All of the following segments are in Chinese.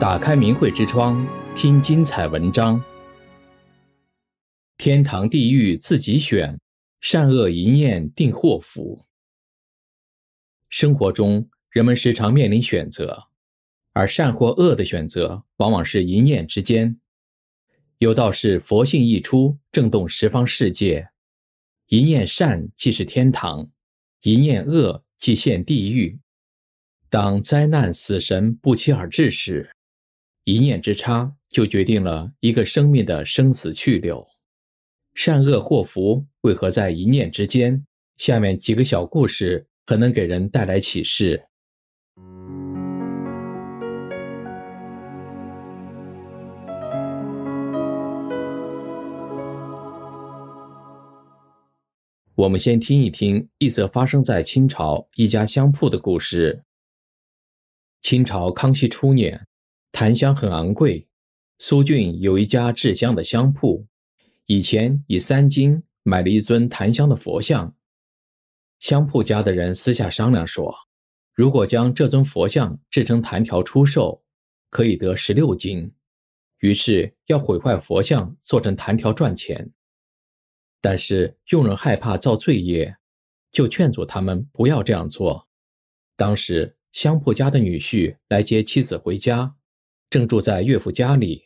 打开明慧之窗，听精彩文章。天堂地狱自己选，善恶一念定祸福。生活中，人们时常面临选择，而善或恶的选择，往往是一念之间。有道是：佛性一出，震动十方世界。一念善即是天堂，一念恶即现地狱。当灾难、死神不期而至时，一念之差就决定了一个生命的生死去留。善恶祸福为何在一念之间？下面几个小故事可能给人带来启示。我们先听一听一则发生在清朝一家香铺的故事。清朝康熙初年，檀香很昂贵。苏俊有一家制香的香铺，以前以三金买了一尊檀香的佛像。香铺家的人私下商量说，如果将这尊佛像制成檀条出售，可以得十六金。于是要毁坏佛像做成檀条赚钱。但是佣人害怕造罪业，就劝阻他们不要这样做。当时香铺家的女婿来接妻子回家，正住在岳父家里。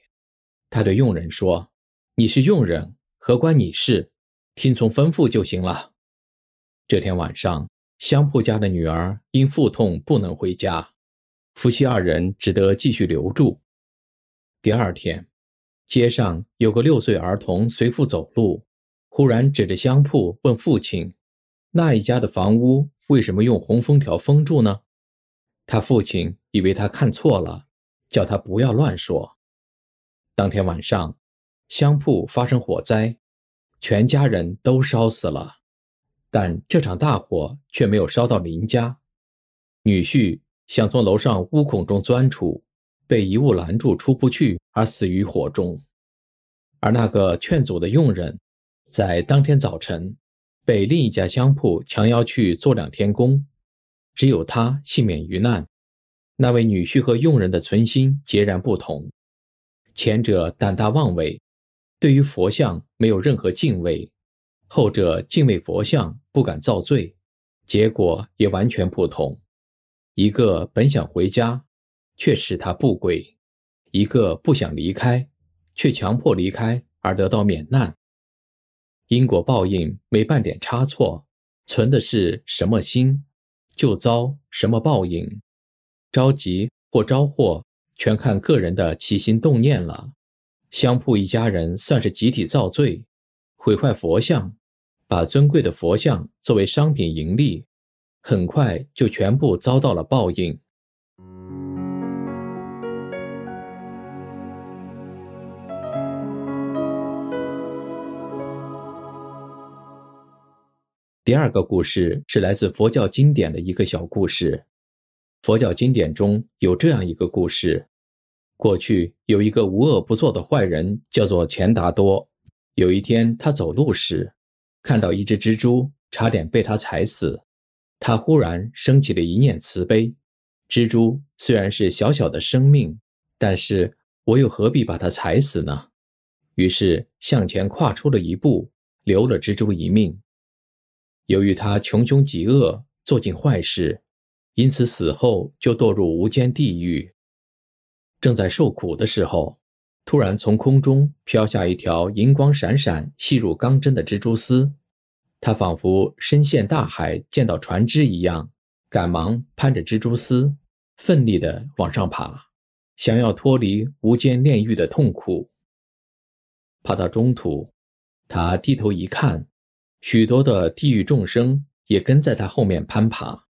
他对佣人说：“你是佣人，何关你事？听从吩咐就行了。”这天晚上，香铺家的女儿因腹痛不能回家，夫妻二人只得继续留住。第二天，街上有个六岁儿童随父走路。忽然指着香铺问父亲：“那一家的房屋为什么用红封条封住呢？”他父亲以为他看错了，叫他不要乱说。当天晚上，香铺发生火灾，全家人都烧死了，但这场大火却没有烧到邻家。女婿想从楼上屋孔中钻出，被一物拦住，出不去，而死于火中。而那个劝阻的佣人，在当天早晨，被另一家香铺强要去做两天工，只有他幸免于难。那位女婿和佣人的存心截然不同，前者胆大妄为，对于佛像没有任何敬畏；后者敬畏佛像，不敢造罪，结果也完全不同。一个本想回家，却使他不归；一个不想离开，却强迫离开而得到免难。因果报应没半点差错，存的是什么心，就遭什么报应。招吉或招祸，全看个人的起心动念了。香铺一家人算是集体造罪，毁坏佛像，把尊贵的佛像作为商品盈利，很快就全部遭到了报应。第二个故事是来自佛教经典的一个小故事。佛教经典中有这样一个故事：过去有一个无恶不作的坏人，叫做钱达多。有一天，他走路时看到一只蜘蛛，差点被他踩死。他忽然升起了一念慈悲：蜘蛛虽然是小小的生命，但是我又何必把它踩死呢？于是向前跨出了一步，留了蜘蛛一命。由于他穷凶极恶，做尽坏事，因此死后就堕入无间地狱。正在受苦的时候，突然从空中飘下一条银光闪闪、细如钢针的蜘蛛丝。他仿佛身陷大海，见到船只一样，赶忙攀着蜘蛛丝，奋力地往上爬，想要脱离无间炼狱的痛苦。爬到中途，他低头一看。许多的地狱众生也跟在他后面攀爬。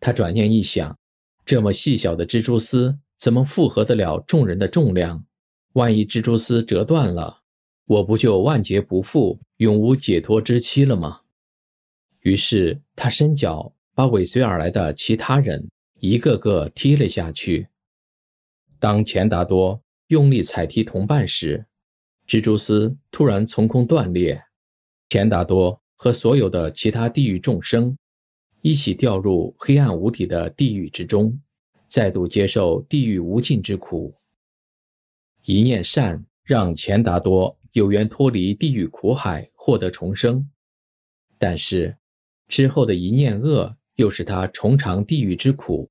他转念一想，这么细小的蜘蛛丝怎么负荷得了众人的重量？万一蜘蛛丝折断了，我不就万劫不复、永无解脱之期了吗？于是他伸脚把尾随而来的其他人一个个踢了下去。当钱达多用力踩踢同伴时，蜘蛛丝突然从空断裂。钱达多和所有的其他地狱众生一起掉入黑暗无底的地狱之中，再度接受地狱无尽之苦，一念善让钱达多有缘脱离地狱苦海，获得重生。但是之后的一念恶，又使他重尝地狱之苦。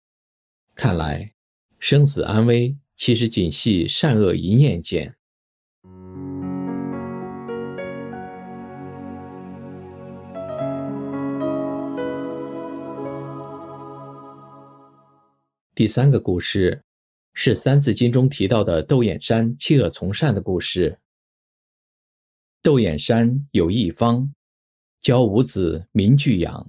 看来生死安危，其实仅系善恶一念间。第三个故事是《三字经》中提到的窦燕山弃恶从善的故事。窦燕山有一方，教五子名俱扬，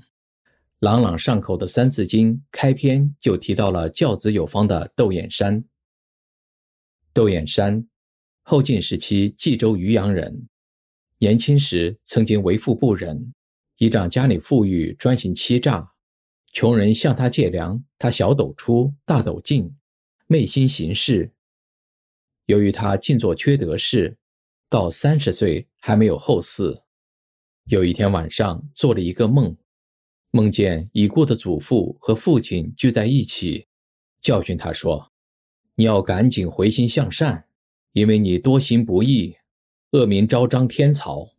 朗朗上口的《三字经》开篇就提到了教子有方的窦燕山。窦燕山，后晋时期冀州渔阳人，年轻时曾经为富不仁，依仗家里富裕，专行欺诈。穷人向他借粮，他小斗出，大斗进，昧心行事。由于他尽做缺德事，到三十岁还没有后嗣。有一天晚上，做了一个梦，梦见已故的祖父和父亲聚在一起，教训他说：“你要赶紧回心向善，因为你多行不义，恶名昭彰天朝，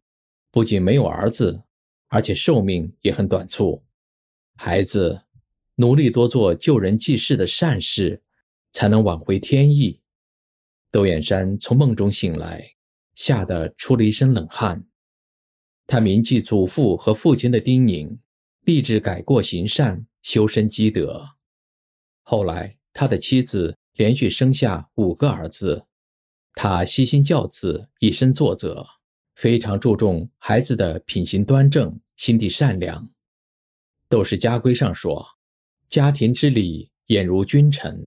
不仅没有儿子，而且寿命也很短促。”孩子，努力多做救人济世的善事，才能挽回天意。窦燕山从梦中醒来，吓得出了一身冷汗。他铭记祖父和父亲的叮咛，立志改过行善，修身积德。后来，他的妻子连续生下五个儿子，他悉心教子，以身作则，非常注重孩子的品行端正，心地善良。《窦氏家规》上说：“家庭之礼，严如君臣；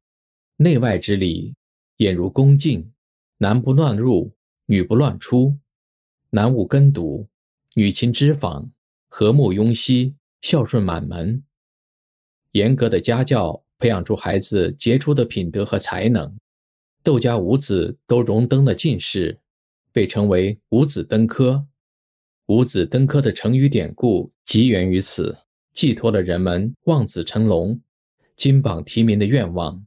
内外之礼，严如恭敬。男不乱入，女不乱出，男无耕读，女勤织纺，和睦雍熙，孝顺满门。严格的家教培养出孩子杰出的品德和才能。窦家五子都荣登了进士，被称为‘五子登科’。五子登科的成语典故即源于此。”寄托了人们望子成龙、金榜题名的愿望。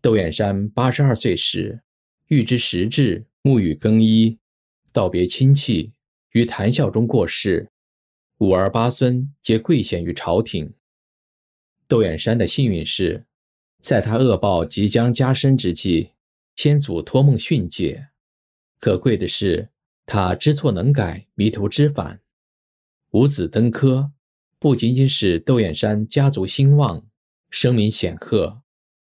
窦燕山八十二岁时，欲知时至，沐浴更衣，道别亲戚，于谈笑中过世。五儿八孙皆贵显于朝廷。窦燕山的幸运是，在他恶报即将加深之际，先祖托梦训诫。可贵的是，他知错能改，迷途知返。五子登科。不仅仅使窦燕山家族兴旺、声名显赫，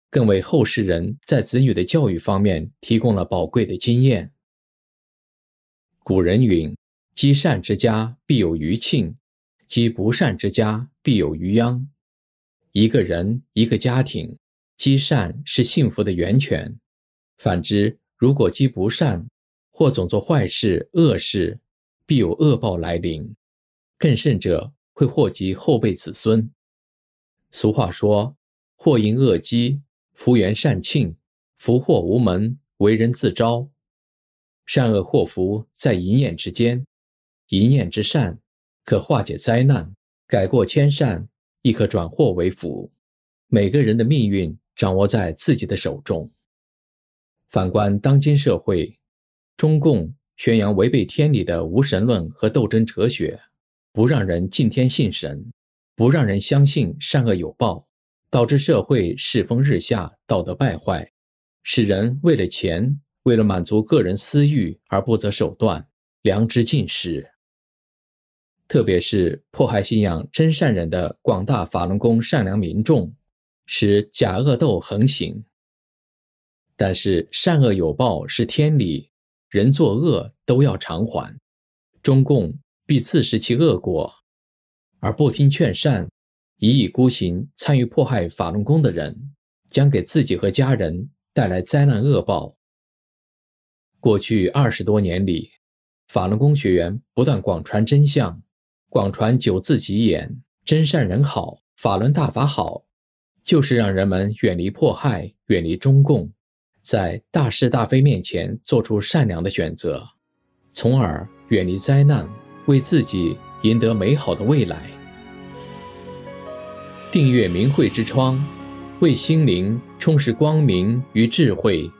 更为后世人在子女的教育方面提供了宝贵的经验。古人云：“积善之家必有余庆，积不善之家必有余殃。”一个人、一个家庭，积善是幸福的源泉；反之，如果积不善，或总做坏事、恶事，必有恶报来临。更甚者，会祸及后辈子孙。俗话说：“祸因恶积，福缘善庆，福祸无门，为人自招。”善恶祸福在一念之间，一念之善可化解灾难，改过迁善亦可转祸为福。每个人的命运掌握在自己的手中。反观当今社会，中共宣扬违背天理的无神论和斗争哲学。不让人敬天信神，不让人相信善恶有报，导致社会世风日下，道德败坏，使人为了钱，为了满足个人私欲而不择手段，良知尽失。特别是迫害信仰真善忍的广大法轮功善良民众，使假恶斗横行。但是善恶有报是天理，人作恶都要偿还。中共。必自食其恶果，而不听劝善、一意孤行参与迫害法轮功的人，将给自己和家人带来灾难恶报。过去二十多年里，法轮功学员不断广传真相，广传九字吉言：真善人好，法轮大法好，就是让人们远离迫害，远离中共，在大是大非面前做出善良的选择，从而远离灾难。为自己赢得美好的未来。订阅明慧之窗，为心灵充实光明与智慧。